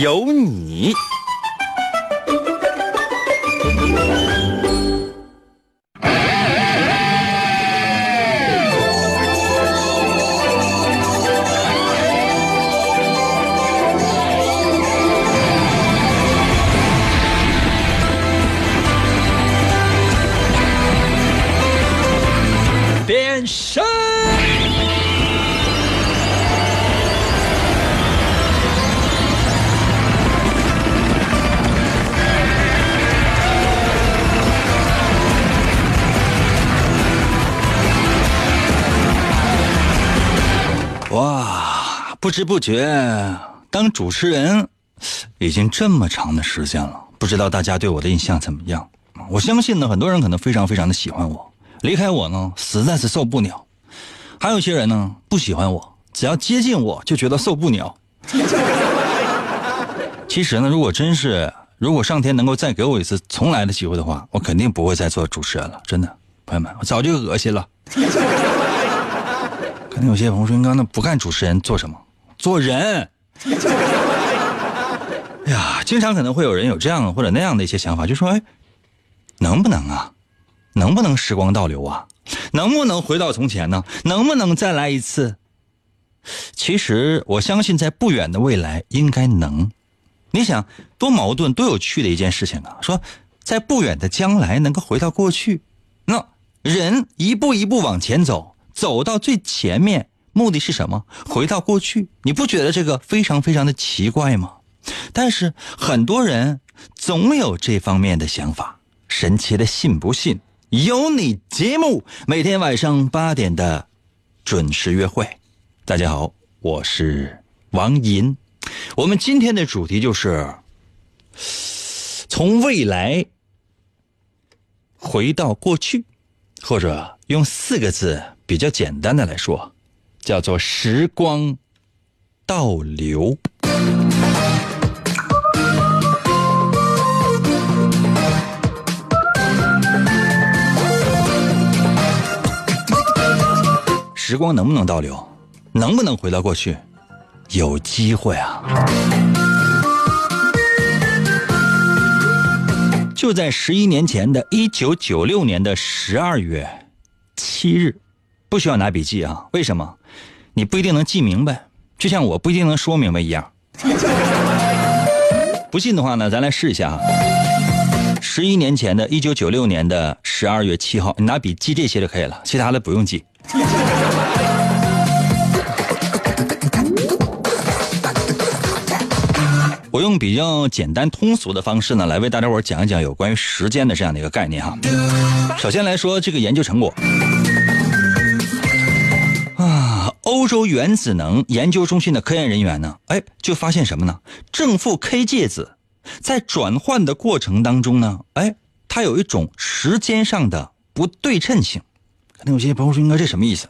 有你。不知不觉当主持人已经这么长的时间了，不知道大家对我的印象怎么样？我相信呢，很多人可能非常非常的喜欢我，离开我呢实在是受不了。还有些人呢不喜欢我，只要接近我就觉得受不了。其实呢，如果真是如果上天能够再给我一次重来的机会的话，我肯定不会再做主持人了。真的，朋友们，我早就恶心了。可能有些朋友说：“刚那不干主持人做什么？做人。”哎呀，经常可能会有人有这样或者那样的一些想法，就说：“哎，能不能啊？能不能时光倒流啊？能不能回到从前呢？能不能再来一次？”其实我相信，在不远的未来应该能。你想，多矛盾、多有趣的一件事情啊！说在不远的将来能够回到过去，那人一步一步往前走。走到最前面，目的是什么？回到过去，你不觉得这个非常非常的奇怪吗？但是很多人总有这方面的想法。神奇的信不信？有你节目每天晚上八点的准时约会。大家好，我是王银。我们今天的主题就是从未来回到过去，或者用四个字。比较简单的来说，叫做时光倒流。时光能不能倒流？能不能回到过去？有机会啊！就在十一年前的一九九六年的十二月七日。不需要拿笔记啊？为什么？你不一定能记明白，就像我不一定能说明白一样。不信的话呢，咱来试一下啊。十一年前的一九九六年的十二月七号，你拿笔记这些就可以了，其他的不用记。我用比较简单通俗的方式呢，来为大家伙讲一讲有关于时间的这样的一个概念哈。首先来说这个研究成果。欧洲原子能研究中心的科研人员呢，哎，就发现什么呢？正负 K 介子在转换的过程当中呢，哎，它有一种时间上的不对称性。可能有些朋友说，应该这什么意思？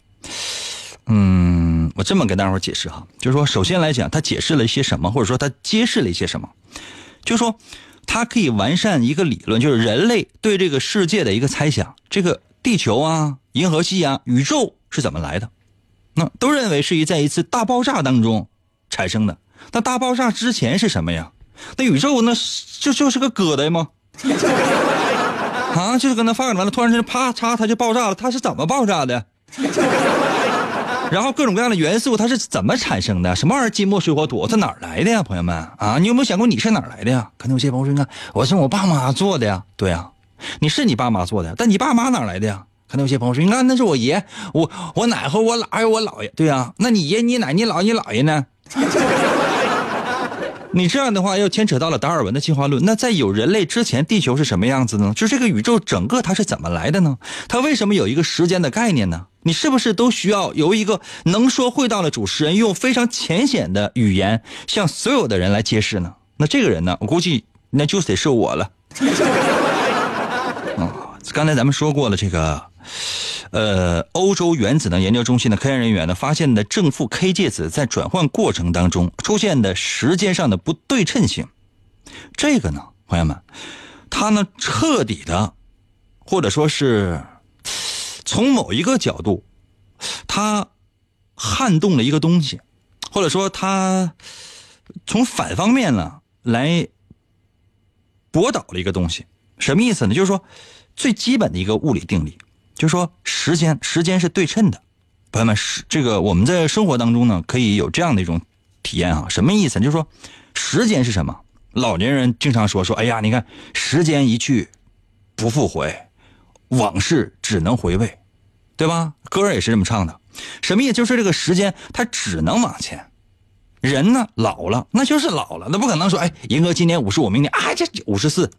嗯，我这么跟大伙解释哈，就是说，首先来讲，它解释了一些什么，或者说它揭示了一些什么？就是说，它可以完善一个理论，就是人类对这个世界的一个猜想。这个地球啊，银河系啊，宇宙是怎么来的？那都认为是一在一次大爆炸当中产生的。那大爆炸之前是什么呀？那宇宙那就就是个疙瘩吗？啊，就是搁那放着完了，突然间啪嚓，它就爆炸了。它是怎么爆炸的？然后各种各样的元素它是怎么产生的？什么玩意儿金木水火土？它哪来的呀，朋友们啊？你有没有想过你是哪来的呀？可能有些朋友说，你看我是我爸妈做的呀。对呀，你是你爸妈做的，但你爸妈哪来的呀？可能有些朋友说：“你看，那是我爷，我我奶和我姥还有我姥爷，对呀，那你爷、你奶、你姥、你姥爷呢？你这样的话，又牵扯到了达尔文的进化论。那在有人类之前，地球是什么样子呢？就这个宇宙整个它是怎么来的呢？它为什么有一个时间的概念呢？你是不是都需要由一个能说会道的主持人，用非常浅显的语言向所有的人来揭示呢？那这个人呢，我估计那就得是我了。啊，刚才咱们说过了，这个，呃，欧洲原子能研究中心的科研人员呢，发现的正负 K 介子在转换过程当中出现的时间上的不对称性，这个呢，朋友们，它呢彻底的，或者说是从某一个角度，它撼动了一个东西，或者说它从反方面呢来驳倒了一个东西。什么意思呢？就是说，最基本的一个物理定理，就说时间时间是对称的。朋友们，这个我们在生活当中呢，可以有这样的一种体验啊。什么意思？就是说，时间是什么？老年人经常说说，哎呀，你看时间一去不复回，往事只能回味，对吧？歌也是这么唱的。什么意思？就是这个时间它只能往前。人呢老了，那就是老了，那不可能说，哎，银哥今年五十五，明年啊这五十四。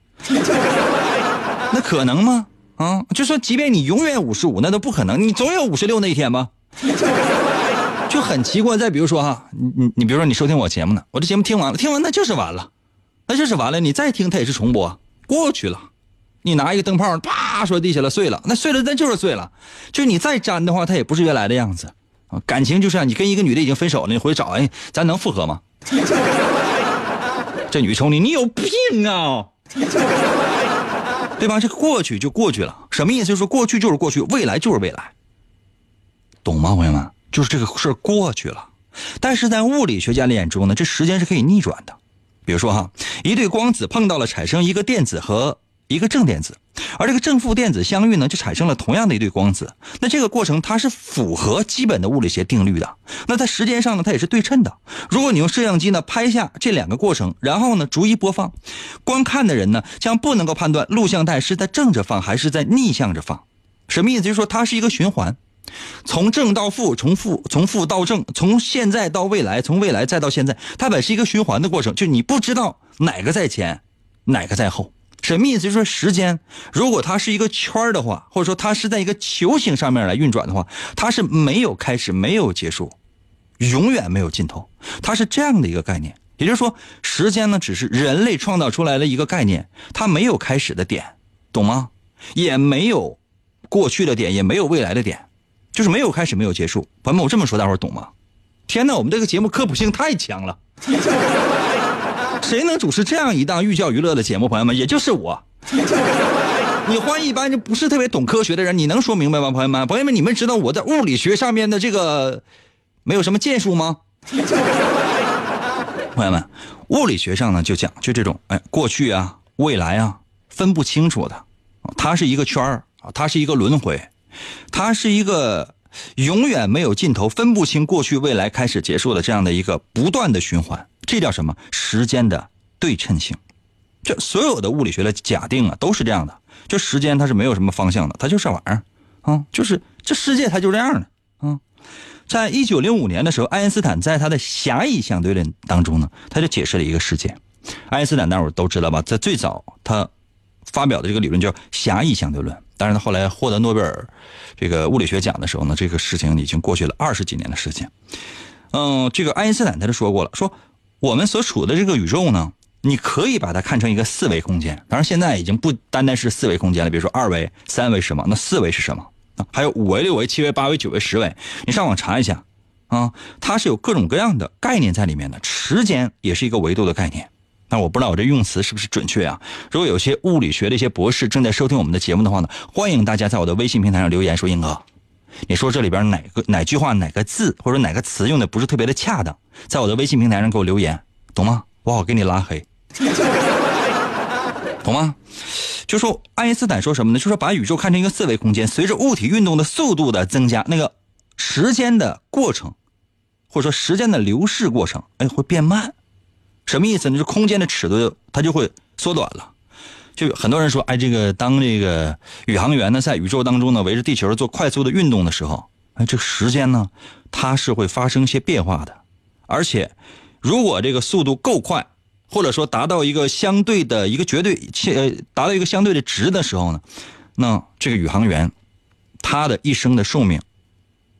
那可能吗？啊，就说即便你永远五十五，那都不可能，你总有五十六那一天吧？就很奇怪。再比如说哈，你你你比如说你收听我节目呢，我这节目听完了，听完那就是完了，那就是完了。你再听它也是重播，过去了。你拿一个灯泡，啪说地下了，碎了，那碎了那就是碎了。就你再粘的话，它也不是原来的样子啊。感情就像你跟一个女的已经分手了，你回去找，哎，咱能复合吗？这女瞅你，你有病啊！对吧？这过去就过去了，什么意思？就是说过去就是过去，未来就是未来，懂吗，朋友们？就是这个事儿过去了，但是在物理学家的眼中呢，这时间是可以逆转的。比如说哈，一对光子碰到了，产生一个电子和。一个正电子，而这个正负电子相遇呢，就产生了同样的一对光子。那这个过程它是符合基本的物理学定律的。那在时间上呢，它也是对称的。如果你用摄像机呢拍下这两个过程，然后呢逐一播放，观看的人呢将不能够判断录像带是在正着放还是在逆向着放。什么意思？就是说它是一个循环，从正到负，从负从负到正，从现在到未来，从未来再到现在，它本是一个循环的过程。就你不知道哪个在前，哪个在后。什么意思？就是说，时间如果它是一个圈的话，或者说它是在一个球形上面来运转的话，它是没有开始，没有结束，永远没有尽头。它是这样的一个概念。也就是说，时间呢，只是人类创造出来的一个概念，它没有开始的点，懂吗？也没有过去的点，也没有未来的点，就是没有开始，没有结束。朋友们，我这么说，大伙儿懂吗？天哪，我们这个节目科普性太强了。谁能主持这样一档寓教于乐的节目？朋友们，也就是我。你换一般就不是特别懂科学的人，你能说明白吗？朋友们，朋友们，你们知道我在物理学上面的这个没有什么建树吗？朋友们，物理学上呢就讲就这种哎，过去啊，未来啊，分不清楚的，它是一个圈儿啊，它是一个轮回，它是一个永远没有尽头、分不清过去、未来、开始、结束的这样的一个不断的循环。这叫什么？时间的对称性。这所有的物理学的假定啊，都是这样的。就时间它是没有什么方向的，它就这玩意儿啊，就是这世界它就这样的啊。在一九零五年的时候，爱因斯坦在他的狭义相对论当中呢，他就解释了一个事件。爱因斯坦大伙都知道吧？在最早他发表的这个理论叫狭义相对论。但是他后来获得诺贝尔这个物理学奖的时候呢，这个事情已经过去了二十几年的时间。嗯，这个爱因斯坦他就说过了，说。我们所处的这个宇宙呢，你可以把它看成一个四维空间。当然，现在已经不单单是四维空间了。比如说二维、三维是什么？那四维是什么？啊，还有五维、六维、七维、八维、九维、十维。你上网查一下，啊，它是有各种各样的概念在里面的。时间也是一个维度的概念。那我不知道我这用词是不是准确啊？如果有些物理学的一些博士正在收听我们的节目的话呢，欢迎大家在我的微信平台上留言说：“英哥。”你说这里边哪个哪句话哪个字或者哪个词用的不是特别的恰当，在我的微信平台上给我留言，懂吗？我好给你拉黑，懂吗？就说爱因斯坦说什么呢？就说把宇宙看成一个四维空间，随着物体运动的速度的增加，那个时间的过程，或者说时间的流逝过程，哎，会变慢。什么意思呢？就是空间的尺度它就会缩短了。就很多人说，哎，这个当这个宇航员呢，在宇宙当中呢，围着地球做快速的运动的时候，哎，这个时间呢，它是会发生一些变化的。而且，如果这个速度够快，或者说达到一个相对的一个绝对，呃，达到一个相对的值的时候呢，那这个宇航员，他的一生的寿命，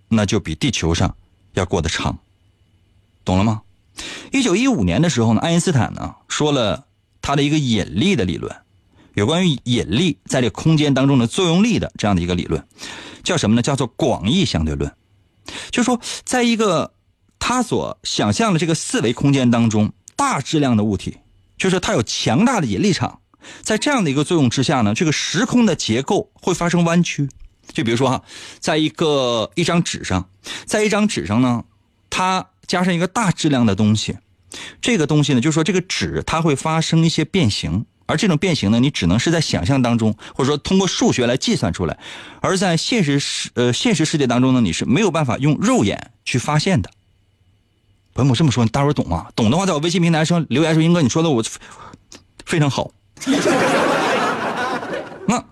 那就比地球上要过得长，懂了吗？一九一五年的时候呢，爱因斯坦呢说了他的一个引力的理论，有关于引力在这空间当中的作用力的这样的一个理论，叫什么呢？叫做广义相对论。就说在一个他所想象的这个四维空间当中，大质量的物体，就是它有强大的引力场，在这样的一个作用之下呢，这个时空的结构会发生弯曲。就比如说哈，在一个一张纸上，在一张纸上呢，它加上一个大质量的东西，这个东西呢，就是说这个纸它会发生一些变形，而这种变形呢，你只能是在想象当中，或者说通过数学来计算出来，而在现实世呃现实世界当中呢，你是没有办法用肉眼去发现的。朋友们这么说，你大伙儿懂吗？懂的话，在我微信平台上留言说：“英哥，你说的我非常好。”那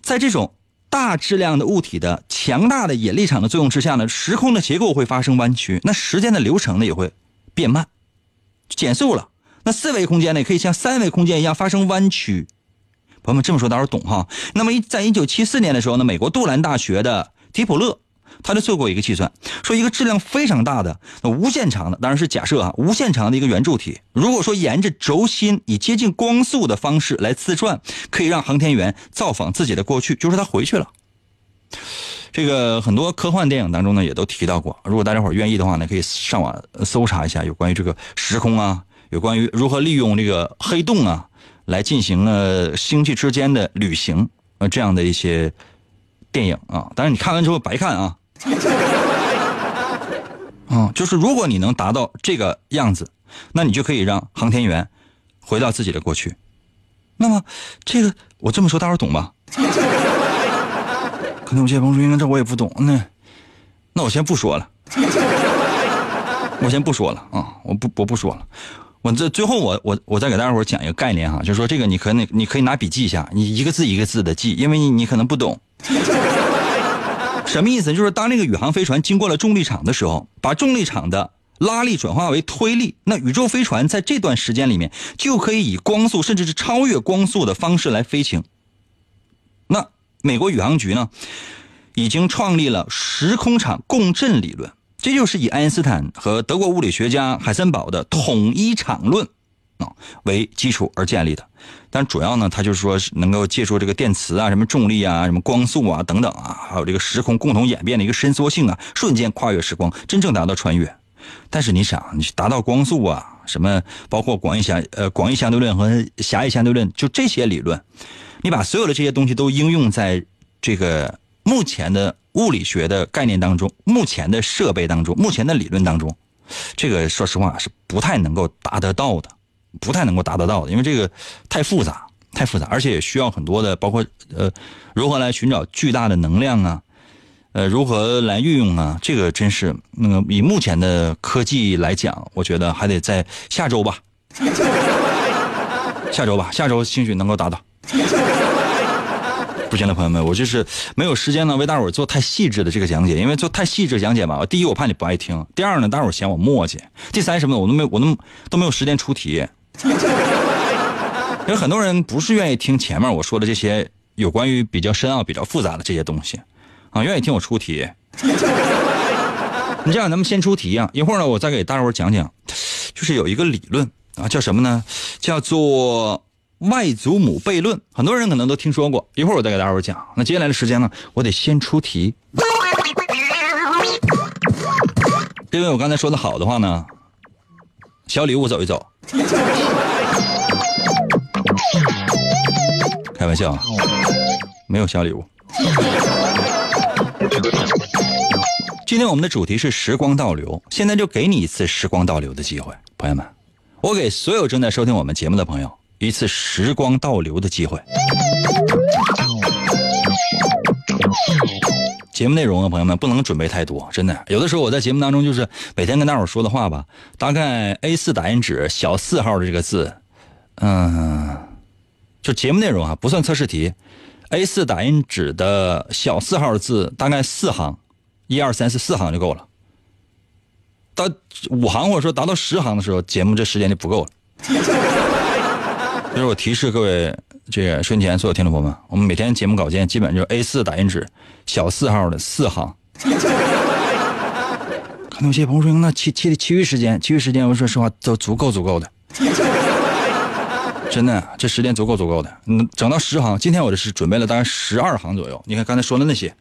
在这种。大质量的物体的强大的引力场的作用之下呢，时空的结构会发生弯曲，那时间的流程呢也会变慢，减速了。那四维空间呢，可以像三维空间一样发生弯曲。朋友们这么说，大伙懂哈？那么在一九七四年的时候呢，美国杜兰大学的提普勒。他就做过一个计算，说一个质量非常大的、无限长的，当然是假设啊，无限长的一个圆柱体，如果说沿着轴心以接近光速的方式来自转，可以让航天员造访自己的过去，就是他回去了。这个很多科幻电影当中呢也都提到过，如果大家伙愿意的话呢，可以上网搜查一下有关于这个时空啊，有关于如何利用这个黑洞啊来进行了星际之间的旅行呃这样的一些电影啊，当然你看完之后白看啊。嗯，就是如果你能达到这个样子，那你就可以让航天员回到自己的过去。那么，这个我这么说，大伙懂吧？可能有些朋友说：“这我也不懂。”那那我先不说了，我先不说了啊！我不我不说了。我这最后我我我再给大家伙讲一个概念哈，就是说这个你可能你可以拿笔记一下，你一个字一个字的记，因为你你可能不懂。什么意思？就是当那个宇航飞船经过了重力场的时候，把重力场的拉力转化为推力，那宇宙飞船在这段时间里面就可以以光速甚至是超越光速的方式来飞行。那美国宇航局呢，已经创立了时空场共振理论，这就是以爱因斯坦和德国物理学家海森堡的统一场论。啊，为基础而建立的，但主要呢，它就是说能够借助这个电磁啊、什么重力啊、什么光速啊等等啊，还有这个时空共同演变的一个伸缩性啊，瞬间跨越时光，真正达到穿越。但是你想，你达到光速啊，什么包括广义相呃广义相对论和狭义相对论，就这些理论，你把所有的这些东西都应用在这个目前的物理学的概念当中、目前的设备当中、目前的理论当中，这个说实话是不太能够达得到的。不太能够达得到的，因为这个太复杂，太复杂，而且也需要很多的，包括呃，如何来寻找巨大的能量啊，呃，如何来运用啊，这个真是那个以目前的科技来讲，我觉得还得在下周吧，下周吧，下周兴许能够达到。不行了，朋友们，我就是没有时间呢，为大伙儿做太细致的这个讲解，因为做太细致讲解吧，第一我怕你不爱听，第二呢，大伙儿嫌我磨叽，第三什么的，我都没我都都没有时间出题。因为很多人不是愿意听前面我说的这些有关于比较深奥、比较复杂的这些东西，啊，愿意听我出题。你这样，咱们先出题啊，一会儿呢，我再给大伙儿讲讲，就是有一个理论啊，叫什么呢？叫做。外祖母悖论，很多人可能都听说过。一会儿我再给大伙讲。那接下来的时间呢，我得先出题。因为我刚才说的好的话呢，小礼物走一走。开玩笑，没有小礼物。今天我们的主题是时光倒流，现在就给你一次时光倒流的机会，朋友们。我给所有正在收听我们节目的朋友。一次时光倒流的机会。节目内容啊，朋友们不能准备太多，真的。有的时候我在节目当中就是每天跟大伙说的话吧，大概 A4 打印纸小四号的这个字，嗯，就节目内容啊，不算测试题，A4 打印纸的小四号字大概四行，一二三四四行就够了。到五行或者说达到十行的时候，节目这时间就不够了。就是我提示各位这个顺前所有听众朋友们，我们每天节目稿件基本就是 A4 打印纸，小四号的四行。可能有些朋友说，那其其其余时间，其余时间，我说实话都足够足够的，真的，这时间足够足够的。嗯，整到十行，今天我这是准备了大概十二行左右。你看刚才说的那些，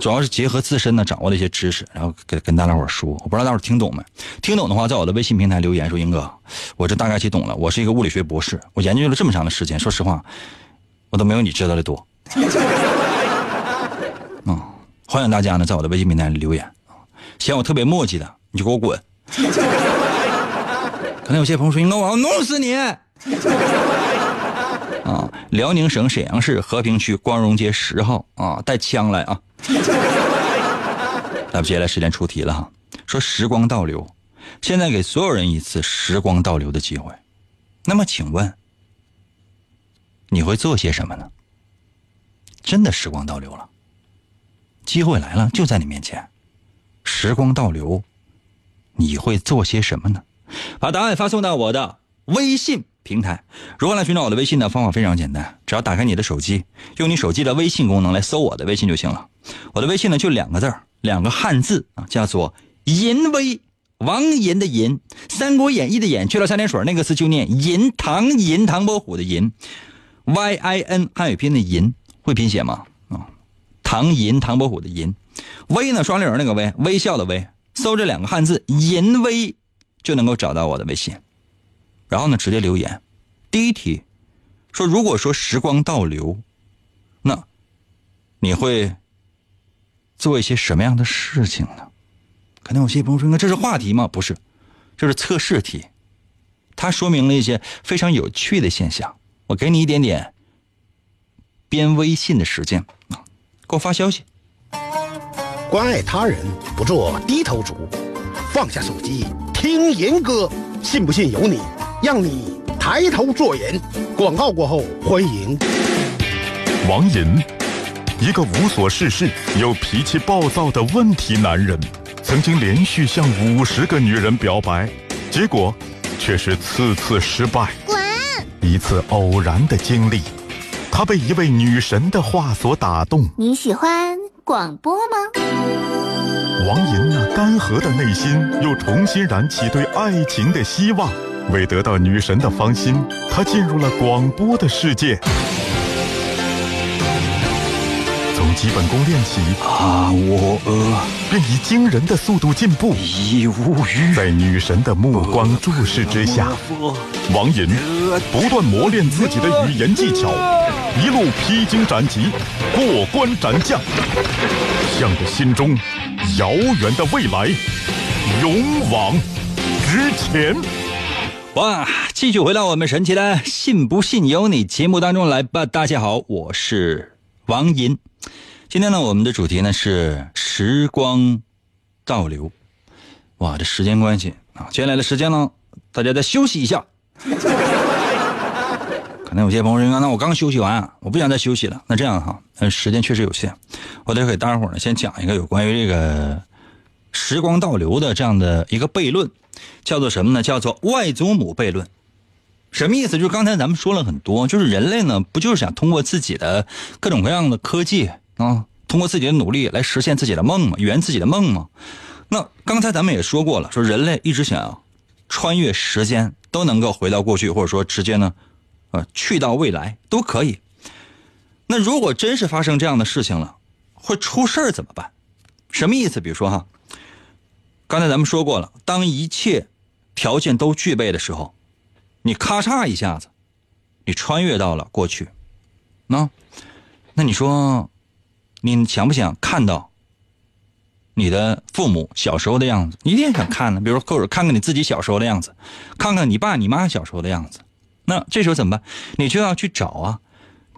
主要是结合自身呢掌握的一些知识，然后跟跟大家伙说。我不知道大伙听懂没？听懂的话，在我的微信平台留言说：“英哥，我这大概其懂了。我是一个物理学博士，我研究了这么长的时间，说实话，我都没有你知道的多。”啊，欢迎大家呢在我的微信平台留言嫌我特别磨叽的，你就给我滚。可能有些朋友说：“英哥，我要弄死你！” 啊，辽宁省沈阳市和平区光荣街十号啊，带枪来啊！那么接下来时间出题了哈，说时光倒流，现在给所有人一次时光倒流的机会。那么请问，你会做些什么呢？真的时光倒流了，机会来了，就在你面前。时光倒流，你会做些什么呢？把答案发送到我的微信平台。如何来寻找我的微信呢？方法非常简单，只要打开你的手机，用你手机的微信功能来搜我的微信就行了。我的微信呢就两个字两个汉字啊，叫做“淫威”。王银的银，《三国演义》的演，去了三点水那个字就念银，唐银，唐伯虎的银，Y I N 汉语拼音的银。会拼写吗？啊，唐银，唐伯虎的银，微呢双立人那个微，微笑的微，搜这两个汉字“淫微”，就能够找到我的微信。然后呢，直接留言。第一题说，如果说时光倒流，那你会做一些什么样的事情呢？可能有些朋友说，那这是话题吗？不是，这是测试题。它说明了一些非常有趣的现象。我给你一点点。编微信的时间啊，给我发消息。关爱他人，不做低头族，放下手机听严歌，信不信由你，让你抬头做人。广告过后，欢迎王银，一个无所事事又脾气暴躁的问题男人，曾经连续向五十个女人表白，结果却是次次失败。滚！一次偶然的经历。他被一位女神的话所打动。你喜欢广播吗？王银那干涸的内心又重新燃起对爱情的希望。为得到女神的芳心，他进入了广播的世界。从基本功练起，啊，我呃，便以惊人的速度进步。已无语。在女神的目光注视之下，王银不断磨练自己的语言技巧。一路披荆斩棘，过关斩将，向着心中遥远的未来勇往直前。哇！继续回到我们神奇的“信不信由你”节目当中来吧。大家好，我是王银。今天呢，我们的主题呢是时光倒流。哇，这时间关系啊，接下来的时间呢，大家再休息一下。可能有些朋友说：“那我刚休息完，我不想再休息了。”那这样哈，嗯，时间确实有限，我得给大家伙呢先讲一个有关于这个时光倒流的这样的一个悖论，叫做什么呢？叫做外祖母悖论。什么意思？就是刚才咱们说了很多，就是人类呢，不就是想通过自己的各种各样的科技啊，通过自己的努力来实现自己的梦嘛，圆自己的梦嘛？那刚才咱们也说过了，说人类一直想穿越时间，都能够回到过去，或者说直接呢。呃，去到未来都可以。那如果真是发生这样的事情了，会出事儿怎么办？什么意思？比如说哈，刚才咱们说过了，当一切条件都具备的时候，你咔嚓一下子，你穿越到了过去，那那你说，你想不想看到你的父母小时候的样子？你一定想看呢。比如或者看看你自己小时候的样子，看看你爸你妈小时候的样子。那这时候怎么办？你就要去找啊，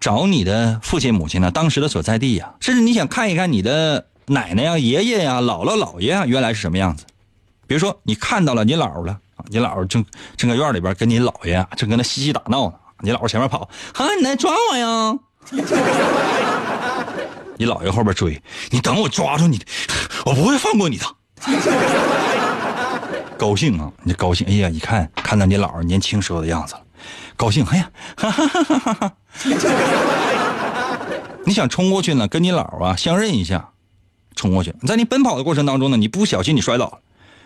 找你的父亲母亲呢，当时的所在地呀，甚至你想看一看你的奶奶呀、爷爷呀、姥姥姥爷啊，原来是什么样子。比如说，你看到了你姥了，你姥正正搁院里边跟你姥爷啊，正跟那嬉戏打闹呢，你姥前面跑，啊，你来抓我呀！你姥爷后边追，你等我抓住你，我不会放过你的。高兴啊，你高兴，哎呀，一看看到你姥年轻时候的样子了。高兴，哎呀，哈哈哈哈哈哈！你想冲过去呢，跟你姥啊相认一下，冲过去。在你奔跑的过程当中呢，你不小心你摔倒了，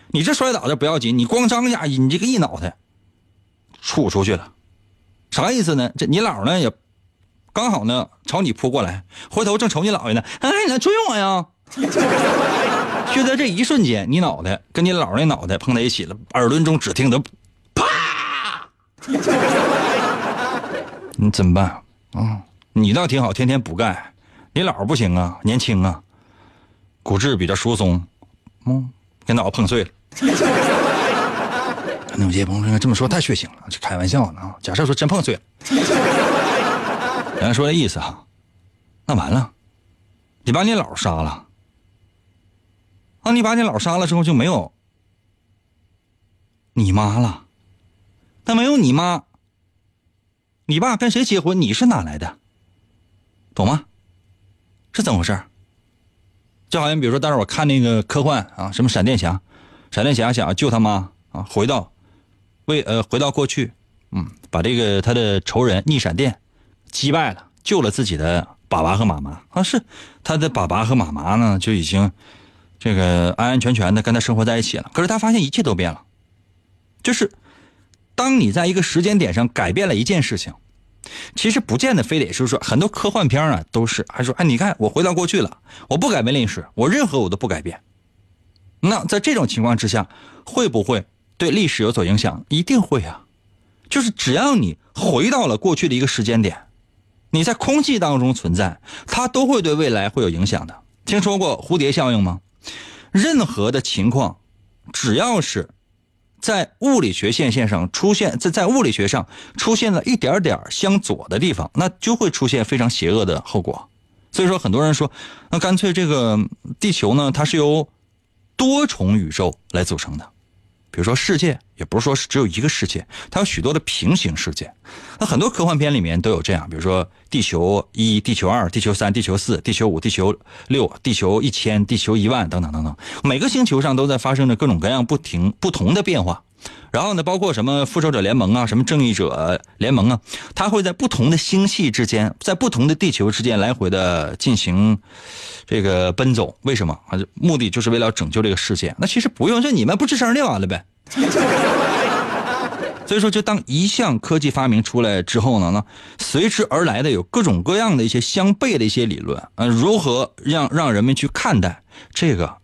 你这摔倒的不要紧，你咣当一下，你这个一脑袋杵出去了，啥意思呢？这你姥呢也刚好呢朝你扑过来，回头正瞅你姥爷呢，哎，你来追我呀！就在这一瞬间，你脑袋跟你姥那脑袋碰在一起了，耳轮中只听得啪，你怎么办啊？你倒挺好，天天补钙，你姥不行啊，年轻啊，骨质比较疏松，嗯，给脑子碰碎了。那有些朋友说这么说太血腥了，这开玩笑呢啊。假设说真碰碎了，人家说这意思哈，那完了，你把你姥杀了。啊！你把你姥杀了之后就没有你妈了，那没有你妈，你爸跟谁结婚？你是哪来的？懂吗？是怎么回事？就好像比如说，当时我看那个科幻啊，什么闪电侠，闪电侠想要救他妈啊，回到为呃回到过去，嗯，把这个他的仇人逆闪电击败了，救了自己的爸爸和妈妈啊，是他的爸爸和妈妈呢就已经。这个安安全全的跟他生活在一起了，可是他发现一切都变了，就是当你在一个时间点上改变了一件事情，其实不见得非得是说很多科幻片啊都是还说哎你看我回到过去了，我不改变历史，我任何我都不改变。那在这种情况之下，会不会对历史有所影响？一定会啊，就是只要你回到了过去的一个时间点，你在空气当中存在，它都会对未来会有影响的。听说过蝴蝶效应吗？任何的情况，只要是在物理学现象上出现，在在物理学上出现了一点点向左的地方，那就会出现非常邪恶的后果。所以说，很多人说，那干脆这个地球呢，它是由多重宇宙来组成的。比如说，世界也不是说是只有一个世界，它有许多的平行世界。那很多科幻片里面都有这样，比如说地球一、地球二、地球三、地球四、地球五、地球六、地球一千、地球一万等等等等。每个星球上都在发生着各种各样不停不同的变化。然后呢，包括什么复仇者联盟啊，什么正义者联盟啊，它会在不同的星系之间，在不同的地球之间来回的进行这个奔走。为什么啊？目的就是为了拯救这个世界。那其实不用，就你们不吱声就完了呗。所以说，就当一项科技发明出来之后呢，那随之而来的有各种各样的一些相悖的一些理论。嗯，如何让让人们去看待这个？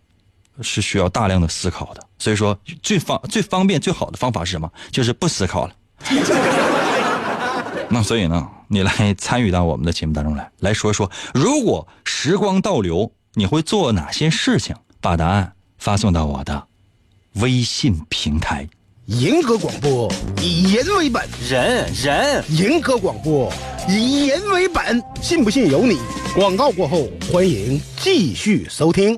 是需要大量的思考的，所以说最方最方便最好的方法是什么？就是不思考了。那所以呢，你来参与到我们的节目当中来，来说说，如果时光倒流，你会做哪些事情？把答案发送到我的微信平台。银河广播以人为本，人人银河广播以人为本，信不信由你。广告过后，欢迎继续收听。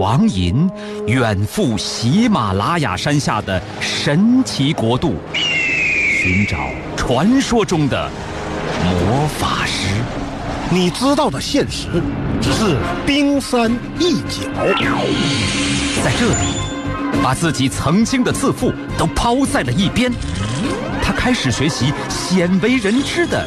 王寅远赴喜马拉雅山下的神奇国度，寻找传说中的魔法师。你知道的现实只是冰山一角。在这里，把自己曾经的自负都抛在了一边，他开始学习鲜为人知的。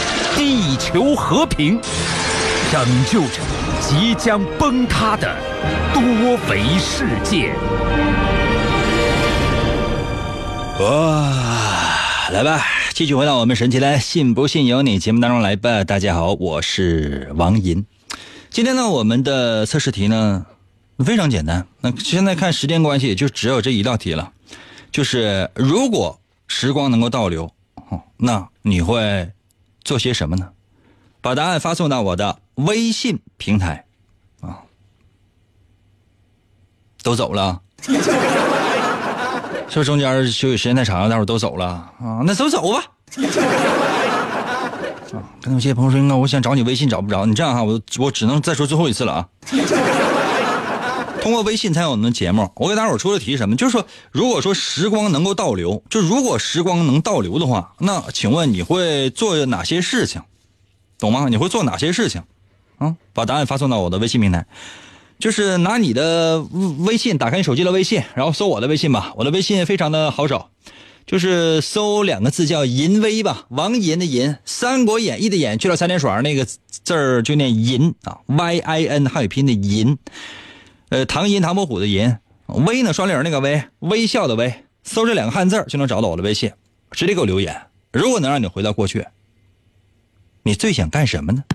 地球和平，拯救着即将崩塌的多维世界。哇，来吧，继续回到我们神奇的“信不信由你”节目当中来吧。大家好，我是王银。今天呢，我们的测试题呢，非常简单。那现在看时间关系，就只有这一道题了，就是如果时光能够倒流，那你会做些什么呢？把答案发送到我的微信平台，啊，都走了，是不是中间休息时间太长了，大伙儿都走了啊？那都走吧。啊，跟有些朋友说，应该我想找你微信找不着，你这样哈，我我只能再说最后一次了啊。通过微信参与我们的节目，我给大伙儿出的题是什么？就是说，如果说时光能够倒流，就如果时光能倒流的话，那请问你会做哪些事情？懂吗？你会做哪些事情？啊，把答案发送到我的微信平台，就是拿你的微信打开你手机的微信，然后搜我的微信吧。我的微信非常的好找，就是搜两个字叫“银威”吧，王银的银，《三国演义》的演，去了三点水那个字儿就念银啊，Y I N 汉语拼音的银。呃，唐寅唐伯虎的寅，微呢双立人那个微，微笑的微，搜这两个汉字就能找到我的微信，直接给我留言。如果能让你回到过去，你最想干什么呢？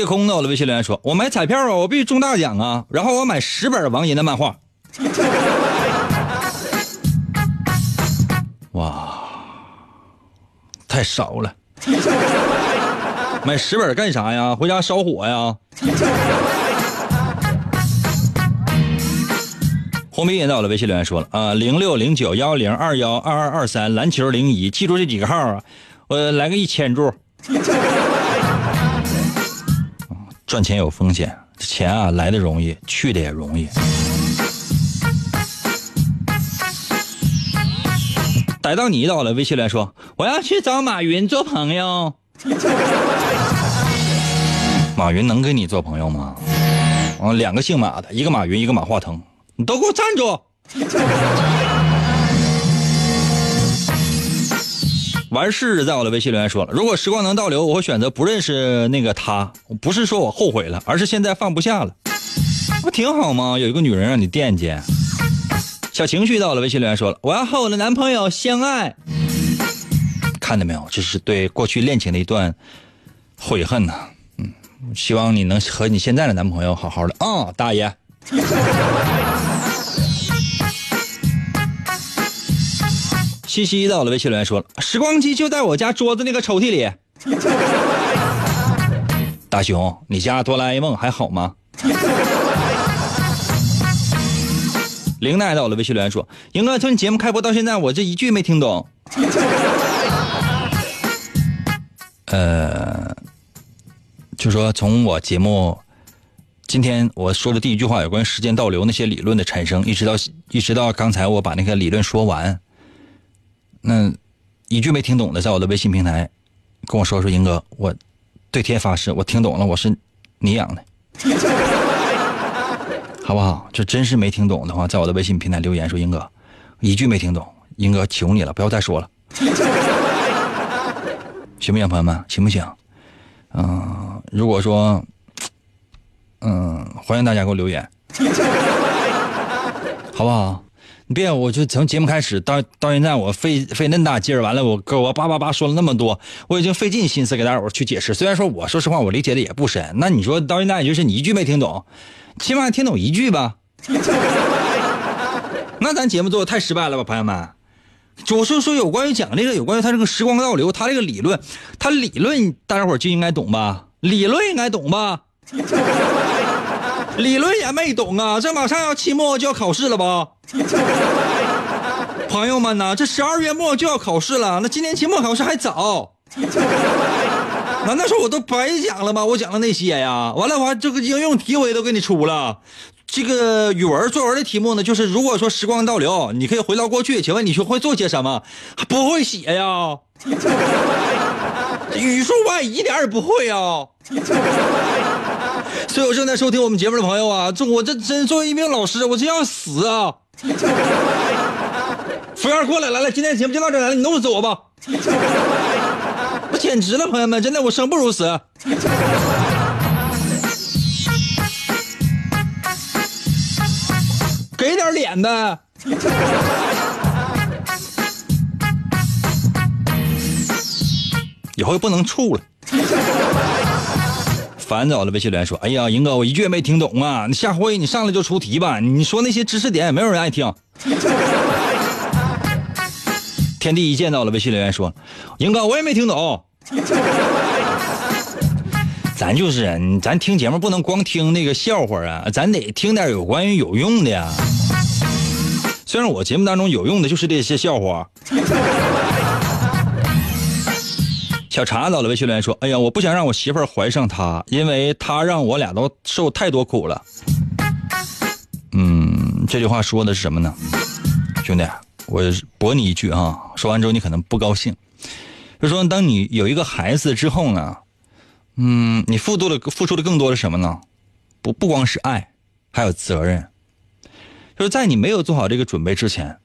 夜空的我的微信留言说：“我买彩票啊，我必须中大奖啊！然后我买十本王银的漫画。”哇，太少了！买十本干啥呀？回家烧火呀？红鼻也在我的微信留言说了啊，零六零九幺零二幺二二二三篮球零一，记住这几个号啊，我来个一千注。赚钱有风险，钱啊来的容易，去的也容易。逮到你到了，微信来说我要去找马云做朋友。马云能跟你做朋友吗？啊，两个姓马的，一个马云，一个马化腾，你都给我站住！完事在我的微信留言说了，如果时光能倒流，我会选择不认识那个他。不是说我后悔了，而是现在放不下了。不挺好吗？有一个女人让你惦记。小情绪到了微信留言说了，我要和我的男朋友相爱。看到没有？这是对过去恋情的一段悔恨呐、嗯，希望你能和你现在的男朋友好好的啊、大爷。西西到了微信留言说，时光机就在我家桌子那个抽屉里。大熊，你家哆啦 A 梦还好吗？林奈到了微信留言说，英哥从你节目开播到现在，我这一句没听懂。呃，就说从我节目今天我说的第一句话有关时间倒流那些理论的产生，一直到一直到刚才我把那个理论说完。那一句没听懂的，在我的微信平台跟我说说，英哥，我对天发誓，我听懂了，我是你养的，好不好？这真是没听懂的话，在我的微信平台留言说，英哥，一句没听懂，英哥求你了，不要再说了，行不行，朋友们，行不行？嗯、如果说，嗯，欢迎大家给我留言，好不好？别，我就从节目开始到到现在，我费费那么大劲儿，完了我哥我叭叭叭说了那么多，我已经费尽心思给大伙去解释。虽然说我说实话，我理解的也不深。那你说到现在，就是你一句没听懂，起码听懂一句吧？那咱节目做的太失败了吧，朋友们？我说说有关于讲这个，有关于他这个时光倒流，他这个理论，他理论大家伙就应该懂吧？理论应该懂吧？理论也没懂啊！这马上要期末就要考试了吧？朋友们呐，这十二月末就要考试了，那今年期末考试还早。难道说我都白讲了吗？我讲的那些呀，完了我还这个应用题我也都给你出了。这个语文作文的题目呢，就是如果说时光倒流，你可以回到过去，请问你学会做些什么？不会写呀，语数外一点也不会啊。所有正在收听我们节目的朋友啊，这我这真作为一名老师，我真要死啊！服务员过来，来来，今天节目就到这来了，你弄死我吧！我简直了，朋友们，真的我生不如死。给点脸呗！以后不能处了。烦躁的微信留言说：“哎呀，英哥，我一句也没听懂啊！你下回你上来就出题吧，你说那些知识点也没有人爱听。”天地一见到了微信留言说：“英哥，我也没听懂。”咱就是，咱听节目不能光听那个笑话啊，咱得听点有关于有用的呀。虽然我节目当中有用的就是这些笑话。小茶到了微信留言说：“哎呀，我不想让我媳妇儿怀上他，因为他让我俩都受太多苦了。”嗯，这句话说的是什么呢？兄弟，我驳你一句啊，说完之后你可能不高兴，就说当你有一个孩子之后呢，嗯，你付出的付出的更多的是什么呢？不不光是爱，还有责任。就是在你没有做好这个准备之前，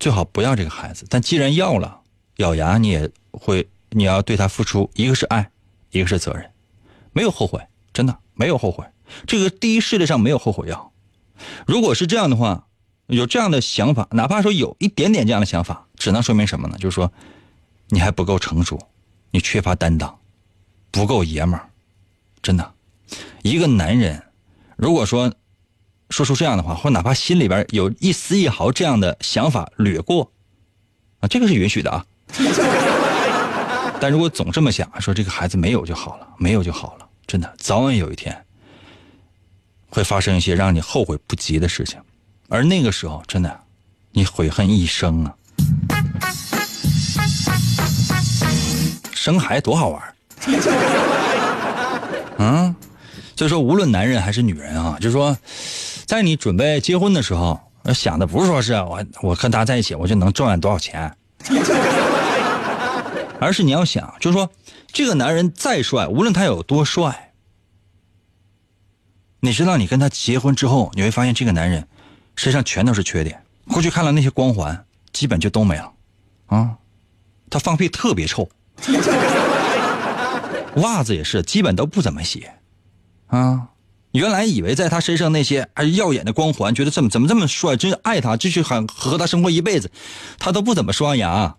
最好不要这个孩子。但既然要了，咬牙你也会，你要对他付出，一个是爱，一个是责任，没有后悔，真的没有后悔。这个第一世界上没有后悔药。如果是这样的话，有这样的想法，哪怕说有一点点这样的想法，只能说明什么呢？就是说，你还不够成熟，你缺乏担当，不够爷们儿。真的，一个男人，如果说说出这样的话，或哪怕心里边有一丝一毫这样的想法掠过，啊，这个是允许的啊。但如果总这么想，说这个孩子没有就好了，没有就好了，真的，早晚有一天会发生一些让你后悔不及的事情，而那个时候，真的，你悔恨一生啊。生孩子多好玩 嗯，所以说，无论男人还是女人啊，就是说，在你准备结婚的时候，想的不是说是我我跟他在一起我就能赚多少钱，而是你要想，就是说，这个男人再帅，无论他有多帅，你知道，你跟他结婚之后，你会发现这个男人身上全都是缺点。过去看了那些光环，基本就都没了，啊，他放屁特别臭。袜子也是，基本都不怎么洗，啊，原来以为在他身上那些哎耀眼的光环，觉得怎么怎么这么帅，真爱他，继续很和他生活一辈子，他都不怎么刷牙，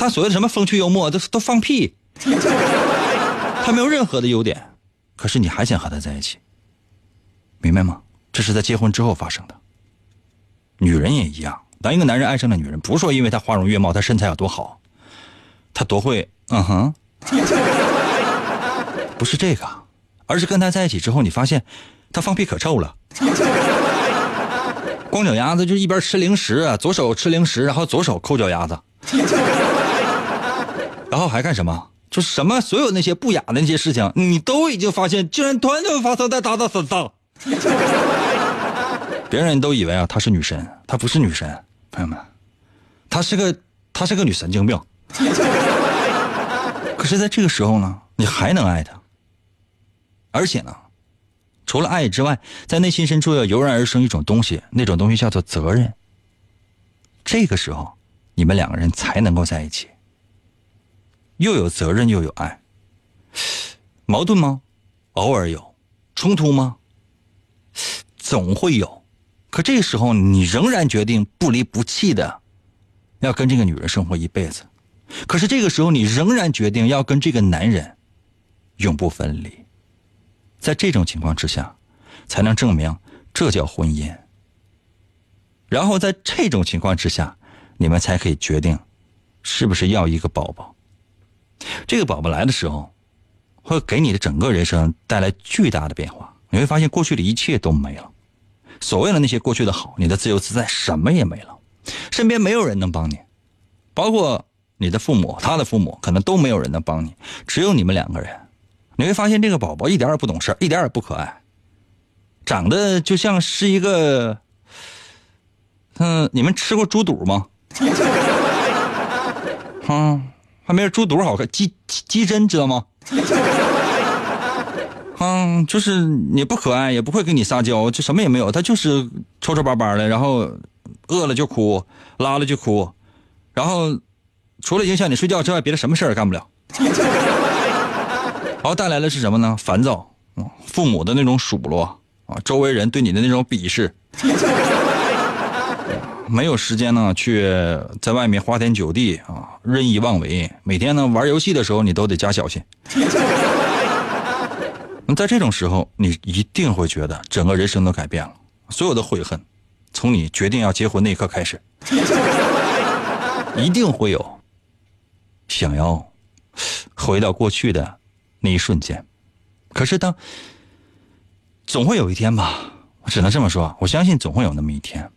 他所谓的什么风趣幽默，都都放屁，他没有任何的优点，可是你还想和他在一起，明白吗？这是在结婚之后发生的。女人也一样，当一个男人爱上了女人，不是说因为她花容月貌，她身材有多好，她多会。嗯哼，不是这个，而是跟他在一起之后，你发现他放屁可臭了。光脚丫子就一边吃零食啊，左手吃零食，然后左手抠脚丫子，然后还干什么？就什么所有那些不雅的那些事情，你都已经发现，竟然团团发生在他的身上。别人都以为啊，她是女神，她不是女神，朋友们，她是个她是个女神经病。可是，在这个时候呢，你还能爱她，而且呢，除了爱之外，在内心深处要油然而生一种东西，那种东西叫做责任。这个时候，你们两个人才能够在一起，又有责任又有爱。矛盾吗？偶尔有。冲突吗？总会有。可这时候，你仍然决定不离不弃的，要跟这个女人生活一辈子。可是这个时候，你仍然决定要跟这个男人永不分离。在这种情况之下，才能证明这叫婚姻。然后在这种情况之下，你们才可以决定是不是要一个宝宝。这个宝宝来的时候，会给你的整个人生带来巨大的变化。你会发现过去的一切都没了，所谓的那些过去的好，你的自由自在什么也没了，身边没有人能帮你，包括。你的父母，他的父母，可能都没有人能帮你，只有你们两个人。你会发现这个宝宝一点也不懂事，一点也不可爱，长得就像是一个……嗯，你们吃过猪肚吗？啊，还没有猪肚好看，鸡鸡胗知道吗？嗯，就是也不可爱，也不会跟你撒娇，就什么也没有，他就是抽抽巴巴的，然后饿了就哭，拉了就哭，然后除了影响你睡觉之外，别的什么事儿也干不了。然后带来的是什么呢？烦躁，父母的那种数落啊，周围人对你的那种鄙视。没有时间呢，去在外面花天酒地啊，任意妄为。每天呢玩游戏的时候，你都得加小心。那在这种时候，你一定会觉得整个人生都改变了，所有的悔恨，从你决定要结婚那一刻开始，一定会有想要回到过去的那一瞬间。可是当总会有一天吧，我只能这么说，我相信总会有那么一天。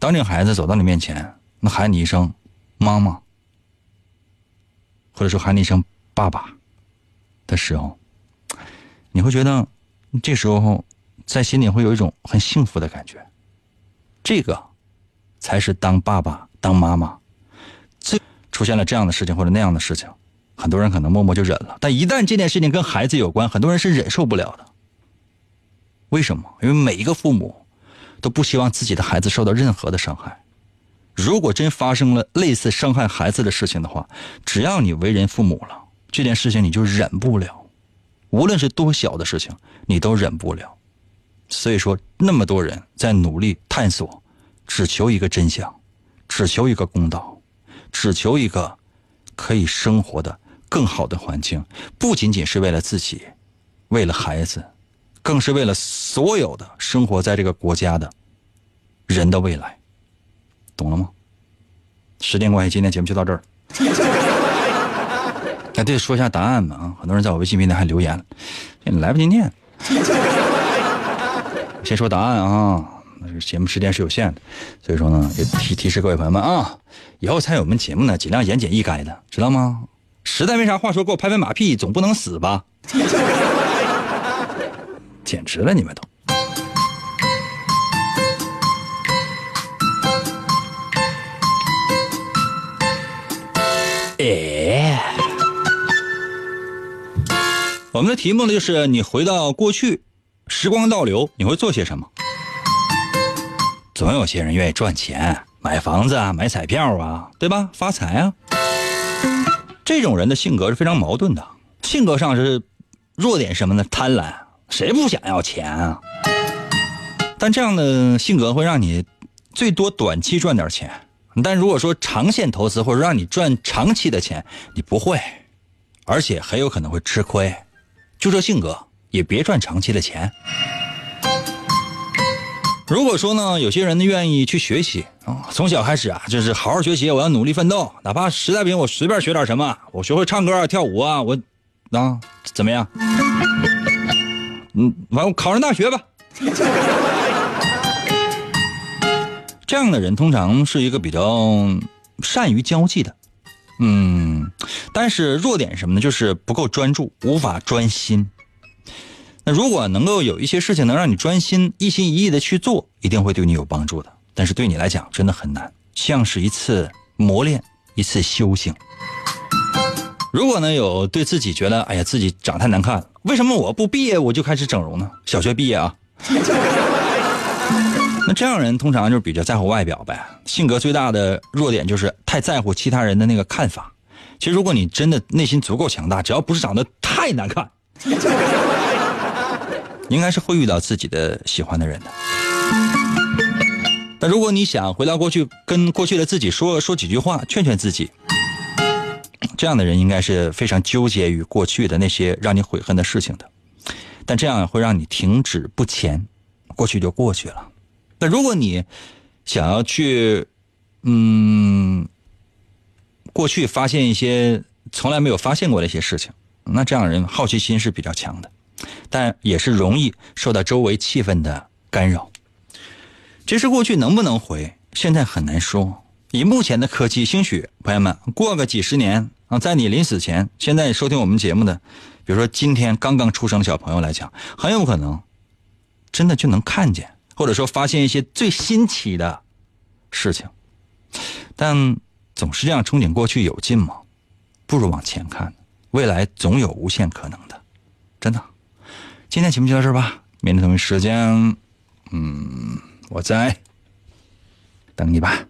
当这个孩子走到你面前，那喊你一声“妈妈”，或者说喊你一声“爸爸”的时候，你会觉得这时候在心里会有一种很幸福的感觉。这个才是当爸爸、当妈妈，最出现了这样的事情或者那样的事情，很多人可能默默就忍了。但一旦这件事情跟孩子有关，很多人是忍受不了的。为什么？因为每一个父母。都不希望自己的孩子受到任何的伤害。如果真发生了类似伤害孩子的事情的话，只要你为人父母了，这件事情你就忍不了，无论是多小的事情，你都忍不了。所以说，那么多人在努力探索，只求一个真相，只求一个公道，只求一个可以生活的更好的环境，不仅仅是为了自己，为了孩子。更是为了所有的生活在这个国家的人的未来，懂了吗？时间关系，今天节目就到这儿。哎，对，说一下答案吧啊！很多人在我微信平台还留言了，来不及念。先说答案啊，那节目时间是有限的，所以说呢，也提提示各位朋友们啊，以后参与我们节目呢，尽量言简意赅的，知道吗？实在没啥话说，给我拍拍马屁，总不能死吧？简直了，你们都！哎，我们的题目呢，就是你回到过去，时光倒流，你会做些什么？总有些人愿意赚钱，买房子啊，买彩票啊，对吧？发财啊！这种人的性格是非常矛盾的，性格上是弱点什么呢？贪婪。谁不想要钱啊？但这样的性格会让你最多短期赚点钱，但如果说长线投资或者让你赚长期的钱，你不会，而且很有可能会吃亏。就这性格，也别赚长期的钱。如果说呢，有些人呢愿意去学习啊，从小开始啊，就是好好学习，我要努力奋斗，哪怕实在不行，我随便学点什么，我学会唱歌啊、跳舞啊，我啊怎么样？嗯，完我考上大学吧。这样的人通常是一个比较善于交际的，嗯，但是弱点什么呢？就是不够专注，无法专心。那如果能够有一些事情能让你专心、一心一意的去做，一定会对你有帮助的。但是对你来讲真的很难，像是一次磨练，一次修行。如果呢有对自己觉得哎呀自己长太难看，为什么我不毕业我就开始整容呢？小学毕业啊，那这样人通常就是比较在乎外表呗。性格最大的弱点就是太在乎其他人的那个看法。其实如果你真的内心足够强大，只要不是长得太难看，应该是会遇到自己的喜欢的人的。那如果你想回到过去，跟过去的自己说说几句话，劝劝自己。这样的人应该是非常纠结于过去的那些让你悔恨的事情的，但这样会让你停止不前，过去就过去了。那如果你想要去，嗯，过去发现一些从来没有发现过的一些事情，那这样人好奇心是比较强的，但也是容易受到周围气氛的干扰。其实过去能不能回，现在很难说。以目前的科技，兴许朋友们过个几十年啊，在你临死前，现在收听我们节目的，比如说今天刚刚出生的小朋友来讲，很有可能真的就能看见，或者说发现一些最新奇的事情。但总是这样憧憬过去有劲吗？不如往前看，未来总有无限可能的，真的。今天节目就到这儿吧，明天同一时间，嗯，我在。等你吧。